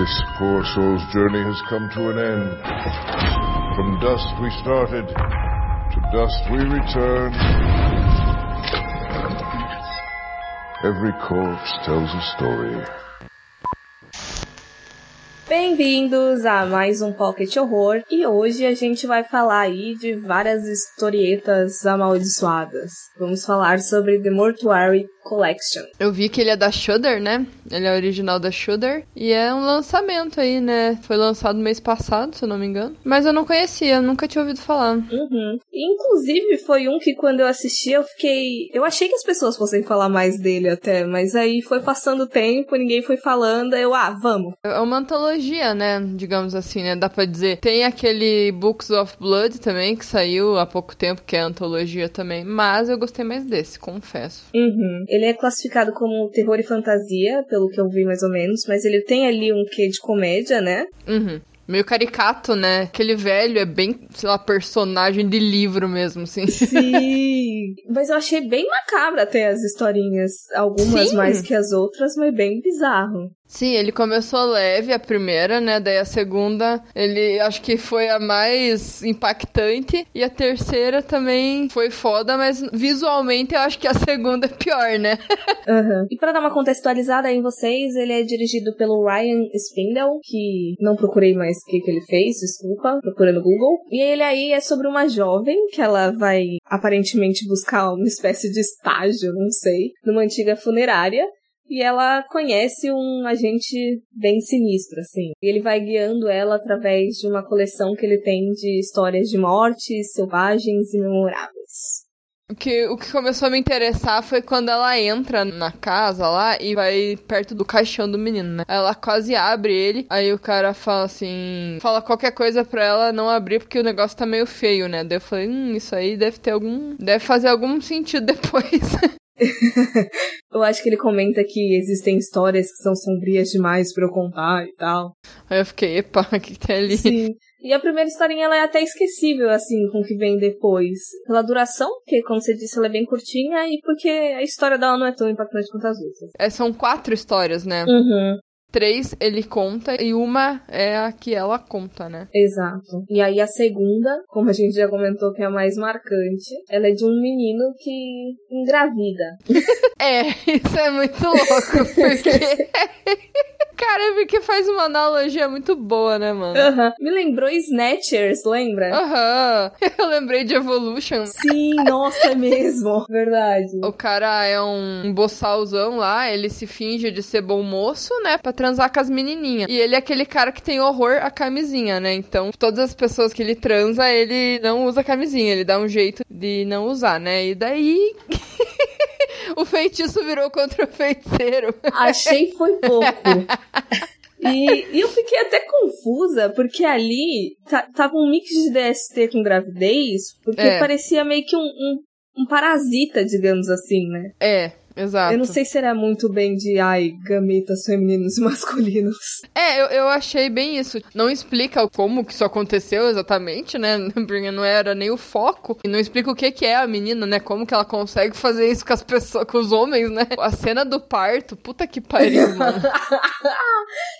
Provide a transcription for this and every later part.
This poor soul's journey has come to an end. From dust we started, to dust we return. Every corpse tells a story. Bem-vindos a mais um Pocket Horror e hoje a gente vai falar aí de várias historietas amaldiçoadas. Vamos falar sobre The Mortuary Collection. Eu vi que ele é da Shudder, né? Ele é original da Shudder e é um lançamento aí, né? Foi lançado mês passado, se eu não me engano. Mas eu não conhecia, nunca tinha ouvido falar. Uhum. Inclusive foi um que quando eu assisti eu fiquei, eu achei que as pessoas fossem falar mais dele até, mas aí foi passando o tempo, ninguém foi falando, eu ah, vamos. É uma antologia, né? Digamos assim, né? Dá pra dizer. Tem aquele Books of Blood também que saiu há pouco tempo, que é antologia também, mas eu gostei mais desse, confesso. Uhum. Ele é classificado como terror e fantasia, pelo que eu vi mais ou menos, mas ele tem ali um quê de comédia, né? Uhum. Meio caricato, né? Aquele velho é bem, sei lá, personagem de livro mesmo, assim. Sim! mas eu achei bem macabra até as historinhas. Algumas Sim. mais que as outras, mas bem bizarro. Sim, ele começou leve a primeira, né? Daí a segunda, ele acho que foi a mais impactante. E a terceira também foi foda, mas visualmente eu acho que a segunda é pior, né? Uhum. E pra dar uma contextualizada aí em vocês, ele é dirigido pelo Ryan Spindle, que não procurei mais o que, que ele fez, desculpa, procurando no Google. E ele aí é sobre uma jovem que ela vai aparentemente buscar uma espécie de estágio, não sei, numa antiga funerária. E ela conhece um agente bem sinistro, assim. E ele vai guiando ela através de uma coleção que ele tem de histórias de mortes selvagens e memoráveis. O que, o que começou a me interessar foi quando ela entra na casa lá e vai perto do caixão do menino, né? Ela quase abre ele, aí o cara fala assim: fala qualquer coisa pra ela não abrir porque o negócio tá meio feio, né? Daí eu falei: hum, isso aí deve ter algum. deve fazer algum sentido depois. eu acho que ele comenta que existem histórias que são sombrias demais pra eu contar e tal. Aí eu fiquei, epa, o que, que tem ali? Sim. E a primeira historinha ela é até esquecível, assim, com o que vem depois. Pela duração, porque, como você disse, ela é bem curtinha, e porque a história dela não é tão impactante quanto as outras. É, são quatro histórias, né? Uhum. Três ele conta e uma é a que ela conta, né? Exato. E aí a segunda, como a gente já comentou que é a mais marcante, ela é de um menino que engravida. é, isso é muito louco, porque. Cara, porque faz uma analogia muito boa, né, mano? Uhum. Me lembrou Snatchers, lembra? Aham. Uhum. Eu lembrei de Evolution. Sim, nossa, é mesmo. Verdade. O cara é um boçalzão lá, ele se finge de ser bom moço, né, pra transar com as menininhas. E ele é aquele cara que tem horror à camisinha, né? Então, todas as pessoas que ele transa, ele não usa camisinha, ele dá um jeito de não usar, né? E daí. o feitiço virou contra o feiticeiro. Achei foi pouco. E, e, eu fiquei até confusa, porque ali tava um mix de DST com gravidez, porque é. parecia meio que um, um, um, parasita, digamos assim, né? É, Exato. Eu não sei se era muito bem de, ai, gametas femininos e masculinos. É, eu, eu achei bem isso. Não explica como que isso aconteceu exatamente, né? Porque não era nem o foco. E não explica o que que é a menina, né? Como que ela consegue fazer isso com as pessoas, com os homens, né? A cena do parto, puta que pariu, mano.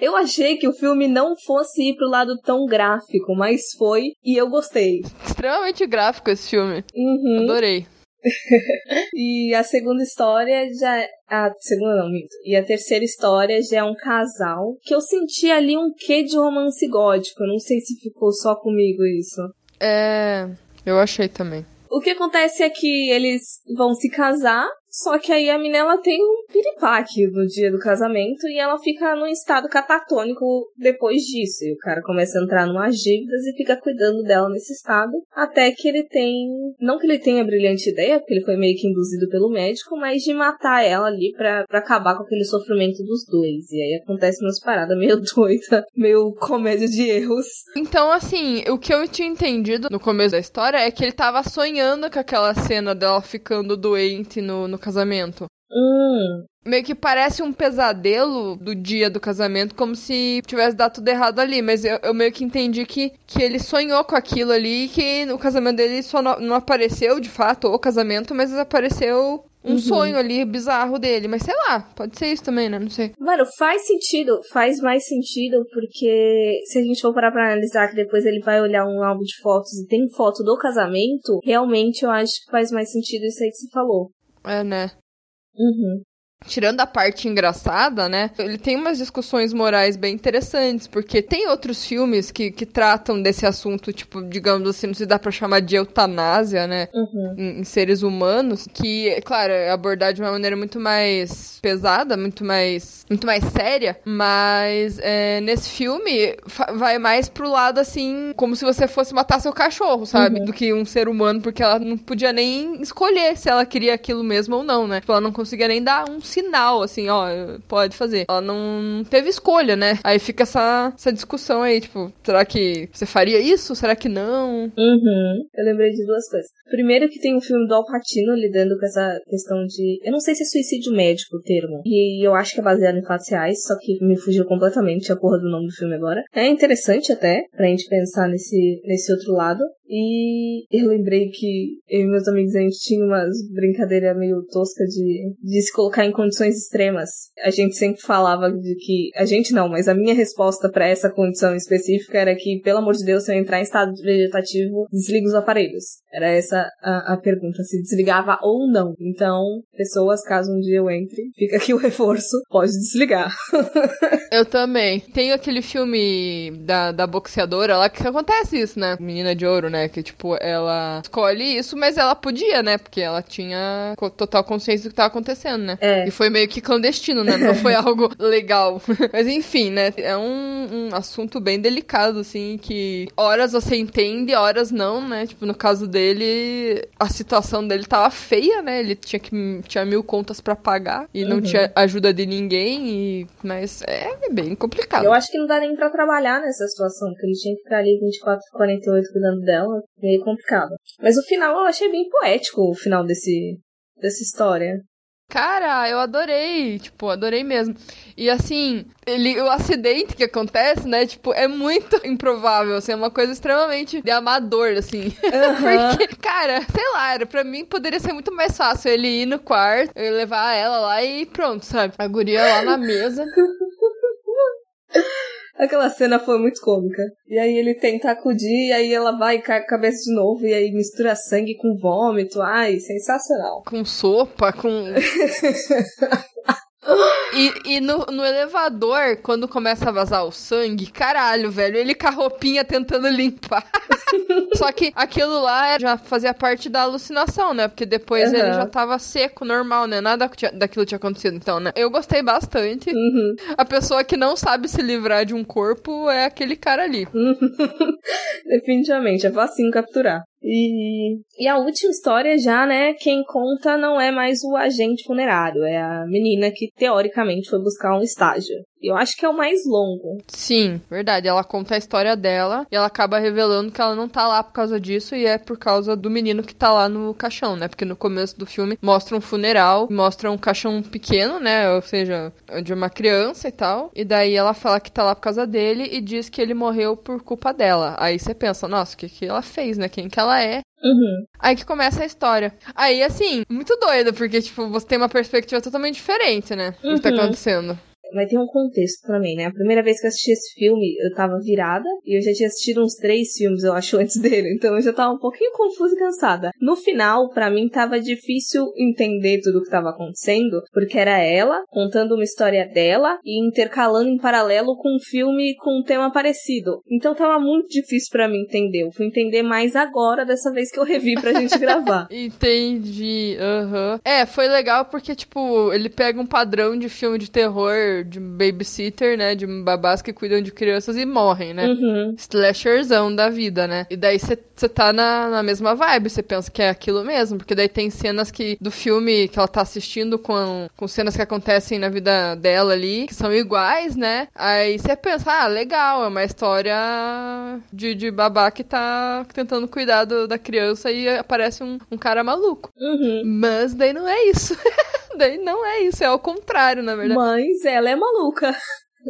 eu achei que o filme não fosse ir pro lado tão gráfico, mas foi e eu gostei. Extremamente gráfico esse filme. Uhum. Adorei. e a segunda história já. A segunda não, minto. E a terceira história já é um casal que eu senti ali um quê de romance gótico. Não sei se ficou só comigo isso. É. Eu achei também. O que acontece é que eles vão se casar só que aí a menina tem um piripaque no dia do casamento e ela fica num estado catatônico depois disso. E o cara começa a entrar numas dívidas e fica cuidando dela nesse estado. Até que ele tem. Não que ele tenha a brilhante ideia, porque ele foi meio que induzido pelo médico, mas de matar ela ali pra acabar com aquele sofrimento dos dois. E aí acontece umas paradas meio doida, meio comédia de erros. Então, assim, o que eu tinha entendido no começo da história é que ele tava sonhando com aquela cena dela ficando doente no, no casamento. Hum, Meio que parece um pesadelo do dia do casamento, como se tivesse dado tudo errado ali. Mas eu, eu meio que entendi que, que ele sonhou com aquilo ali e que o casamento dele só não, não apareceu de fato o casamento, mas apareceu um Uhum. sonho ali bizarro dele. Mas sei lá, pode ser isso também, né? Não sei. Mano, faz sentido, faz mais sentido, porque se a gente for parar pra analisar que depois ele vai olhar um álbum de fotos e tem foto do casamento, realmente eu acho que faz mais sentido isso aí que você falou. É, né? Uhum. Tirando a parte engraçada, né? Ele tem umas discussões morais bem interessantes, porque tem outros filmes que, que tratam desse assunto, tipo, digamos assim, não se dá pra chamar de eutanásia, né? Uhum. Em, em seres humanos, que, é claro, é abordado de uma maneira muito mais pesada, muito mais, muito mais séria, mas é, nesse filme vai mais pro lado, assim, como se você fosse matar seu cachorro, sabe? Uhum. Do que um ser humano, porque ela não podia nem escolher se ela queria aquilo mesmo ou não, né? Tipo, ela não conseguia nem dar um sinal, assim, ó, pode fazer. Ela não teve escolha, né? Aí fica essa, essa discussão aí, tipo, será que você faria isso? Será que não? Uhum. Eu lembrei de duas coisas. Primeiro que tem um filme do Al Pacino lidando com essa questão de... Eu não sei se é suicídio médico o termo. E eu acho que é baseado em fatos reais, só que me fugiu completamente a porra do nome do filme agora. É interessante até, pra gente pensar nesse, nesse outro lado. E eu lembrei que eu e meus amigos a gente tinha umas brincadeiras meio tosca de, de se colocar em condições extremas. A gente sempre falava de que. A gente não, mas a minha resposta pra essa condição específica era que, pelo amor de Deus, se eu entrar em estado vegetativo, desliga os aparelhos. Era essa a, a pergunta, se desligava ou não. Então, pessoas, caso um dia eu entre, fica aqui o reforço, pode desligar. Eu também. Tem aquele filme da, da boxeadora lá que acontece isso, né? Menina de ouro, né? Que, tipo, ela escolhe isso, mas ela podia, né? Porque ela tinha total consciência do que tava acontecendo, né? É. E foi meio que clandestino, né? Não foi algo legal. Mas enfim, né? É um, um assunto bem delicado, assim, que horas você entende, horas não, né? Tipo, no caso dele, a situação dele tava feia, né? Ele tinha que tinha mil contas pra pagar e não Uhum. tinha ajuda de ninguém, e... mas é bem complicado. Eu acho que não dá nem pra trabalhar nessa situação, porque ele tinha que ficar ali 24, 48 cuidando dela, meio complicado. Mas o final eu achei bem poético, o final desse, dessa história. Cara, eu adorei, tipo, adorei mesmo. E assim, ele, o acidente que acontece, né, tipo, é muito improvável, assim, é uma coisa extremamente de amador, assim. Porque, cara, sei lá, era, pra mim poderia ser muito mais fácil ele ir no quarto, eu levar ela lá e pronto, sabe? A guria lá na mesa. Aquela cena foi muito cômica. E aí ele tenta acudir, e aí ela vai e cai a cabeça de novo, e aí mistura sangue com vômito. Ai, sensacional. Com sopa, com. E, e no, no elevador, quando começa a vazar o sangue, caralho, velho, ele com a roupinha tentando limpar. Só que aquilo lá já fazia parte da alucinação, né? Porque depois Aham. ele já tava seco, normal, né? Nada daquilo tinha acontecido, então, né? Eu gostei bastante. Uhum. A pessoa que não sabe se livrar de um corpo é aquele cara ali. Definitivamente, é facinho capturar. E, e a última história já, né, quem conta não é mais o agente funerário, é a menina que teoricamente foi buscar um estágio. Eu acho que é o mais longo. Sim, verdade. Ela conta a história dela e ela acaba revelando que ela não tá lá por causa disso e é por causa do menino que tá lá no caixão, né? Porque no começo do filme mostra um funeral, mostra um caixão pequeno, né? Ou seja, de uma criança e tal. E daí ela fala que tá lá por causa dele e diz que ele morreu por culpa dela. Aí você pensa, nossa, o que, que ela fez, né? Quem que ela é? Uhum. Aí que começa a história. Aí, assim, muito doido, porque, tipo, você tem uma perspectiva totalmente diferente, né? Do que tá Uhum. acontecendo. Mas tem um contexto também, né? A primeira vez que eu assisti esse filme, eu tava virada e eu já tinha assistido uns três filmes, eu acho, antes dele. Então eu já tava um pouquinho confusa e cansada. No final, pra mim, tava difícil entender tudo o que tava acontecendo, porque era ela contando uma história dela e intercalando em paralelo com um filme com um tema parecido. Então tava muito difícil pra mim entender. Eu fui entender mais agora, dessa vez que eu revi pra gente gravar. Entendi, aham. É, foi legal porque, tipo, ele pega um padrão de filme de terror, de babysitter, né? De babás que cuidam de crianças e morrem, né? Uhum. Slasherzão da vida, né? E daí você tá na, na mesma vibe, você pensa que é aquilo mesmo, porque daí tem cenas que do filme que ela tá assistindo com, com cenas que acontecem na vida dela ali, que são iguais, né? Aí você pensa, ah, legal, é uma história de, de babá que tá tentando cuidar do- da criança e aparece um, um cara maluco. Uhum. Mas daí não é isso. Daí não é isso, é ao contrário, na verdade. Mas ela é maluca.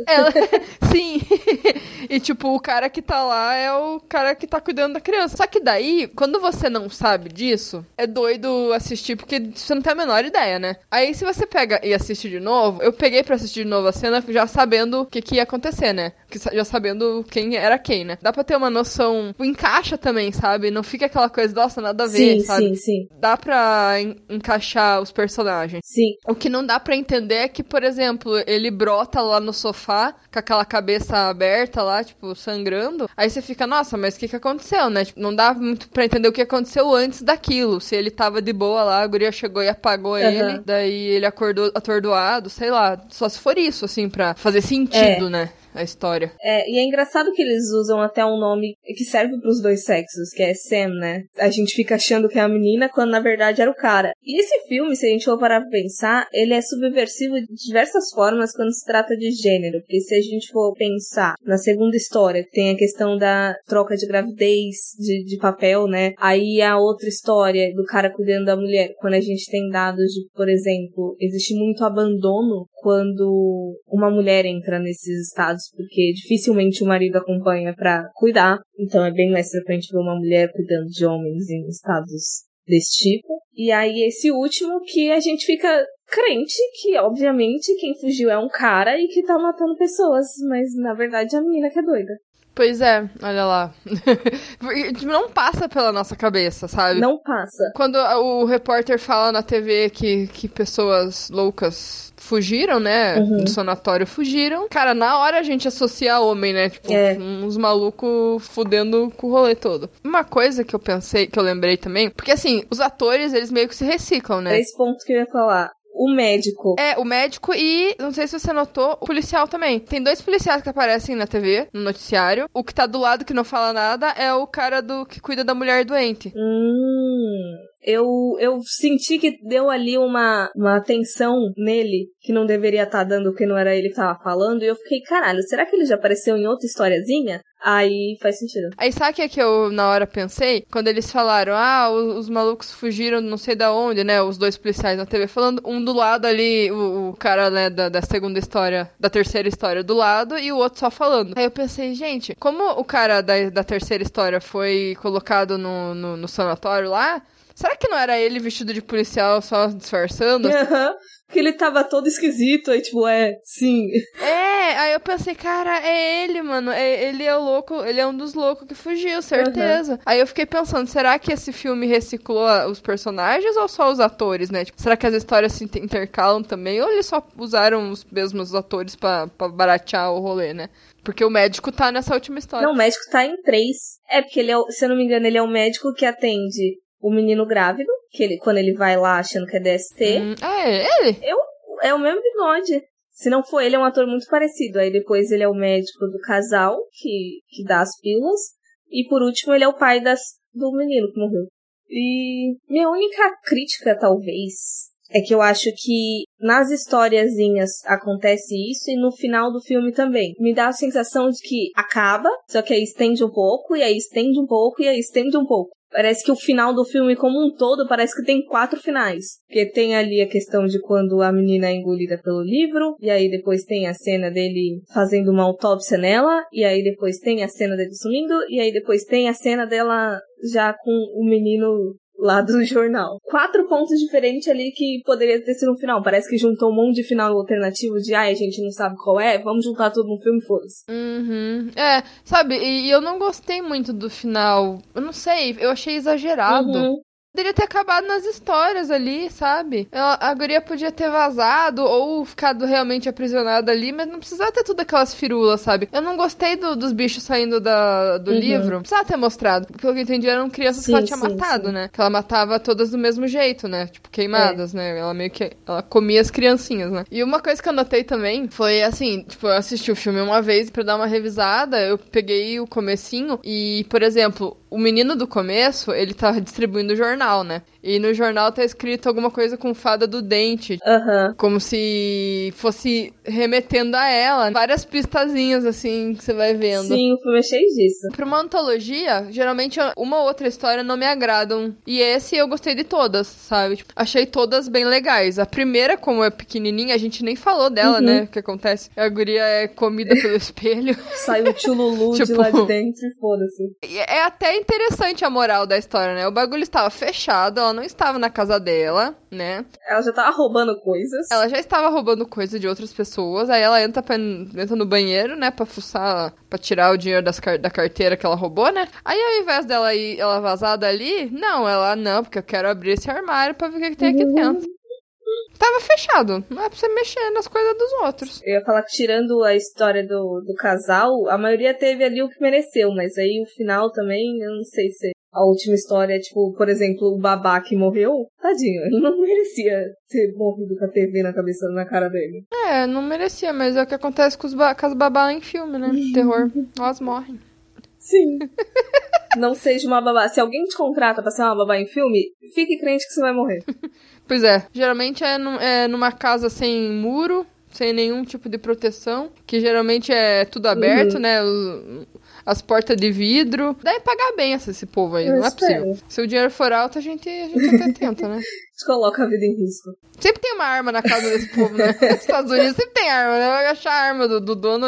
Ela, sim. e tipo, o cara que tá lá é o cara que tá cuidando da criança. Só que daí, quando você não sabe disso, é doido assistir porque você não tem a menor ideia, né? Aí se você pega e assiste de novo, eu peguei para assistir de novo a cena já sabendo o que, que ia acontecer, né? Já sabendo quem era quem, né? Dá pra ter uma noção. Encaixa também, sabe? Não fica aquela coisa, nossa, nada a ver, sim, sabe? Sim, sim. Dá pra en encaixar os personagens. Sim. O que não dá para entender é que, por exemplo, ele brota lá no sofá sofá, com aquela cabeça aberta lá, tipo, sangrando. Aí você fica, nossa, mas o que que aconteceu, né? Tipo, não dá muito pra entender o que aconteceu antes daquilo. Se ele tava de boa lá, a guria chegou e apagou uhum. ele, daí ele acordou atordoado, sei lá. Só se for isso, assim, pra fazer sentido, é. né? A história. É, e é engraçado que eles usam até um nome que serve para os dois sexos, que é Sam, né? A gente fica achando que é a menina quando na verdade era o cara. E esse filme, se a gente for parar pra pensar, ele é subversivo de diversas formas quando se trata de gênero. Porque se a gente for pensar na segunda história, que tem a questão da troca de gravidez de, de papel, né? Aí a outra história do cara cuidando da mulher, quando a gente tem dados de, por exemplo, existe muito abandono quando uma mulher entra nesses estados porque dificilmente o marido acompanha para cuidar. Então é bem mais frequente ver uma mulher cuidando de homens em estados desse tipo. E aí esse último que a gente fica crente que, obviamente, quem fugiu é um cara e que tá matando pessoas, mas na verdade é a menina que é doida. Pois é, olha lá. não passa pela nossa cabeça, sabe? Não passa. Quando o repórter fala na TV que, que pessoas loucas fugiram, né? Uhum. Do sanatório fugiram. Cara, na hora a gente associa homem, né? Tipo, é. uns malucos fudendo com o rolê todo. Uma coisa que eu pensei, que eu lembrei também, porque assim, os atores, eles meio que se reciclam, né? Três pontos que eu ia falar o médico. É, o médico e, não sei se você notou, o policial também. Tem dois policiais que aparecem na TV, no noticiário. O que tá do lado que não fala nada é o cara do que cuida da mulher doente. Hum eu, eu senti que deu ali uma, uma tensão nele que não deveria estar tá dando porque não era ele que tava falando. E eu fiquei, caralho, será que ele já apareceu em outra historiazinha? Aí faz sentido. Aí sabe o que, é que eu na hora pensei? Quando eles falaram, ah, os, os, malucos fugiram não sei da onde, né? Os dois policiais na TV falando, um do lado ali, o, o cara, né, da, da segunda história, da terceira história do lado, e o outro só falando. Aí eu pensei, gente, como o cara da, da terceira história foi colocado no, no, no sanatório lá, Será que não era ele vestido de policial só disfarçando? Aham. Uhum. Que ele tava todo esquisito, aí tipo, é, sim. É, aí eu pensei, cara, é ele, mano. É, ele é o louco, ele é um dos loucos que fugiu, certeza. Uhum. Aí eu fiquei pensando, será que esse filme reciclou os personagens ou só os atores, né? Tipo, será que as histórias se intercalam também? Ou eles só usaram os mesmos atores para baratear o rolê, né? Porque o médico tá nessa última história. Não, o médico tá em três. É, porque ele é, se eu não me engano, ele é o médico que atende o menino grávido, que ele, quando ele vai lá achando que é DST. Hum, é, ele? Eu, é o mesmo bigode. Se não for ele, é um ator muito parecido. Aí depois ele é o médico do casal, que, que dá as pílulas. E por último, ele é o pai das, do menino que morreu. E minha única crítica, talvez, é que eu acho que nas historiazinhas acontece isso e no final do filme também. Me dá a sensação de que acaba, só que aí estende um pouco, e aí estende um pouco, e aí estende um pouco. Parece que o final do filme como um todo parece que tem quatro finais. Porque tem ali a questão de quando a menina é engolida pelo livro, e aí depois tem a cena dele fazendo uma autópsia nela, e aí depois tem a cena dele sumindo, e aí depois tem a cena dela já com o menino lá do jornal. Quatro pontos diferentes ali que poderia ter sido no final. Parece que juntou um monte de final alternativo de ai, a gente não sabe qual é, vamos juntar tudo no filme e foda-se. Uhum. É, sabe, e, eu não gostei muito do final. Eu não sei, eu achei exagerado. Uhum. Poderia ter acabado nas histórias ali, sabe? A, a guria podia ter vazado ou ficado realmente aprisionada ali, mas não precisava ter tudo aquelas firulas, sabe? Eu não gostei do, dos bichos saindo da, do uhum. livro. Precisava ter mostrado. Pelo que eu entendi, eram crianças sim, que ela tinha sim, matado, sim. né? Que ela matava todas do mesmo jeito, né? Tipo, queimadas, é. né? Ela meio que. Ela comia as criancinhas, né? E uma coisa que eu notei também foi assim: tipo, eu assisti o filme uma vez para dar uma revisada, eu peguei o comecinho e, por exemplo, o menino do começo, ele tá distribuindo o jornal, né? E no jornal tá escrito alguma coisa com fada do dente. Aham. Como se fosse remetendo a ela. Várias pistazinhas, assim, que você vai vendo. Sim, o filme é cheio disso. Pra uma antologia, geralmente uma ou outra história não me agradam. E esse eu gostei de todas, sabe? Tipo, achei todas bem legais. A primeira, como é pequenininha, a gente nem falou dela, Uhum. né? O que acontece? A guria é comida pelo espelho. Sai o tchululu de Tipo- lá de dentro e foda-se. É até interessante a moral da história, né? O bagulho estava fechado, ela não estava na casa dela, né? Ela já tava roubando coisas. Ela já estava roubando coisa de outras pessoas, aí ela entra, pra, entra no banheiro, né, pra fuçar, pra tirar o dinheiro das da carteira que ela roubou, né? Aí ao invés dela ir ela vazar dali, não, ela não, porque eu quero abrir esse armário pra ver o que, que tem aqui dentro. Tava fechado, não é pra você mexer nas coisas dos outros. Eu ia falar que tirando a história do, do casal, a maioria teve ali o que mereceu, mas aí o final também, eu não sei se a última história, tipo, por exemplo, o babá que morreu, tadinho, ele não merecia ter morrido com a TV na cabeça, na cara dele. É, não merecia, mas é o que acontece com, os ba com as babá em filme, né? Terror. Elas morrem. Sim. não seja uma babá. Se alguém te contrata pra ser uma babá em filme, fique crente que você vai morrer. Pois é, geralmente é, num- é numa casa sem muro, sem nenhum tipo de proteção, que geralmente é tudo aberto, Uhum. né? As portas de vidro. Deve pagar bem esse, esse povo aí, Eu não é espero. possível. Se o dinheiro for alto, a gente, a gente até tenta, né? Coloca a vida em risco. Sempre tem uma arma na casa desse povo, né? Nos Estados Unidos sempre tem arma, né? Vai achar a arma do, do dono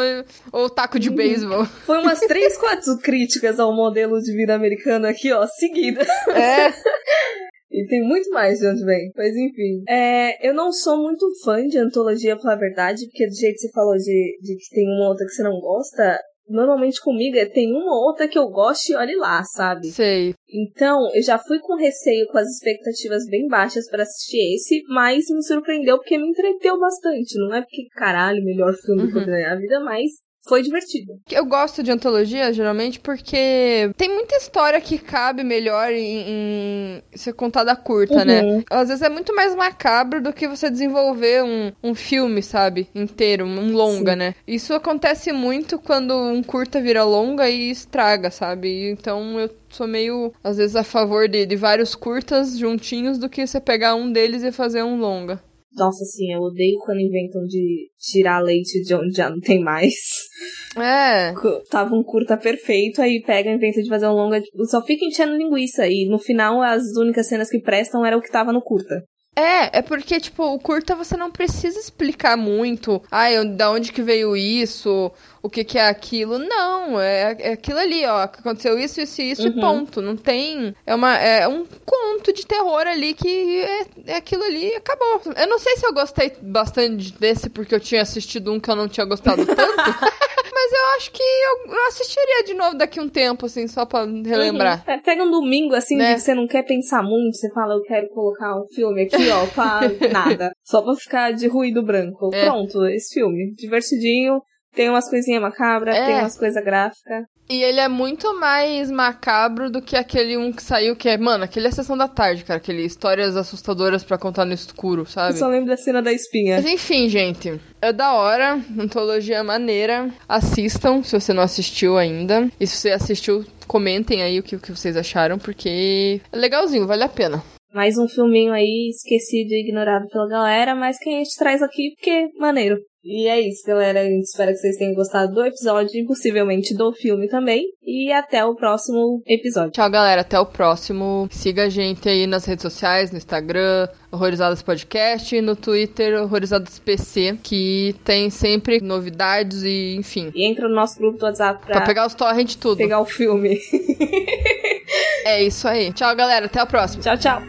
ou o taco de beisebol. Foi umas três, quatro críticas ao modelo de vida americano aqui, ó, seguida. É, E tem muito mais de onde vem. Mas enfim. É, eu não sou muito fã de antologia, pra falar a verdade, porque do jeito que você falou de, de que tem uma ou outra que você não gosta, normalmente comigo é tem uma ou outra que eu gosto e olhe lá, sabe? sei. Então, eu já fui com receio, com as expectativas bem baixas pra assistir esse, mas me surpreendeu porque me entreteu bastante. Não é porque, caralho, melhor filme que eu na minha vida, mas foi divertido. Eu gosto de antologia, geralmente, porque tem muita história que cabe melhor em, em ser contada curta, né? Uhum. Às vezes é muito mais macabro do que você desenvolver um, um filme, sabe? Inteiro, um longa, Sim. né? Isso acontece muito quando um curta vira longa e estraga, sabe? Então eu sou meio, às vezes, a favor de, de vários curtas juntinhos do que você pegar um deles e fazer um longa. Nossa, assim, eu odeio quando inventam de tirar leite de onde já não tem mais. É. tava um curta perfeito, aí pega e inventa de fazer um longa, tipo, só fica enchendo linguiça, e no final as únicas cenas que prestam era o que tava no curta. É, é porque, tipo, o curta você não precisa explicar muito. Ah, eu- da onde que veio isso? O que que é aquilo? Não, é, é aquilo ali, ó. que Aconteceu isso, isso e isso e Uhum. ponto. Não tem... É, uma, é um conto de terror ali que é, é aquilo ali e acabou. Eu não sei se eu gostei bastante desse porque eu tinha assistido um que eu não tinha gostado tanto. mas eu acho que eu, eu assistiria de novo daqui um tempo, assim, só pra relembrar. Uhum. Pega um domingo, assim, Né? que você não quer pensar muito, você fala, eu quero colocar um filme aqui, ó, pra nada. Só pra ficar de ruído branco. É. Pronto, esse filme. Divertidinho, tem umas coisinhas macabras, É. tem umas coisas gráficas. E ele é muito mais macabro do que aquele um que saiu, que é, mano, aquele é Sessão da Tarde, cara. Aquele histórias assustadoras pra contar no escuro, Eu sabe? só lembro da cena da espinha. Mas enfim, gente. É da hora, antologia maneira. Assistam, se você não assistiu ainda. E se você assistiu, comentem aí o que, o que vocês acharam, porque é legalzinho, vale a pena. Mais um filminho aí, esquecido e ignorado pela galera, mas que a gente traz aqui porque maneiro. E é isso, galera. Espera que vocês tenham gostado do episódio e possivelmente do filme também. E até o próximo episódio. Tchau, galera. Até o próximo. Siga a gente aí nas redes sociais, no Instagram, Horrorizadas Podcast, e no Twitter, Horrorizadas PC, que tem sempre novidades e, enfim. E entra no nosso grupo do WhatsApp pra, Pra pegar os torrent tudo. pegar o filme. É isso aí. Tchau, galera. Até a próxima. tchau, tchau.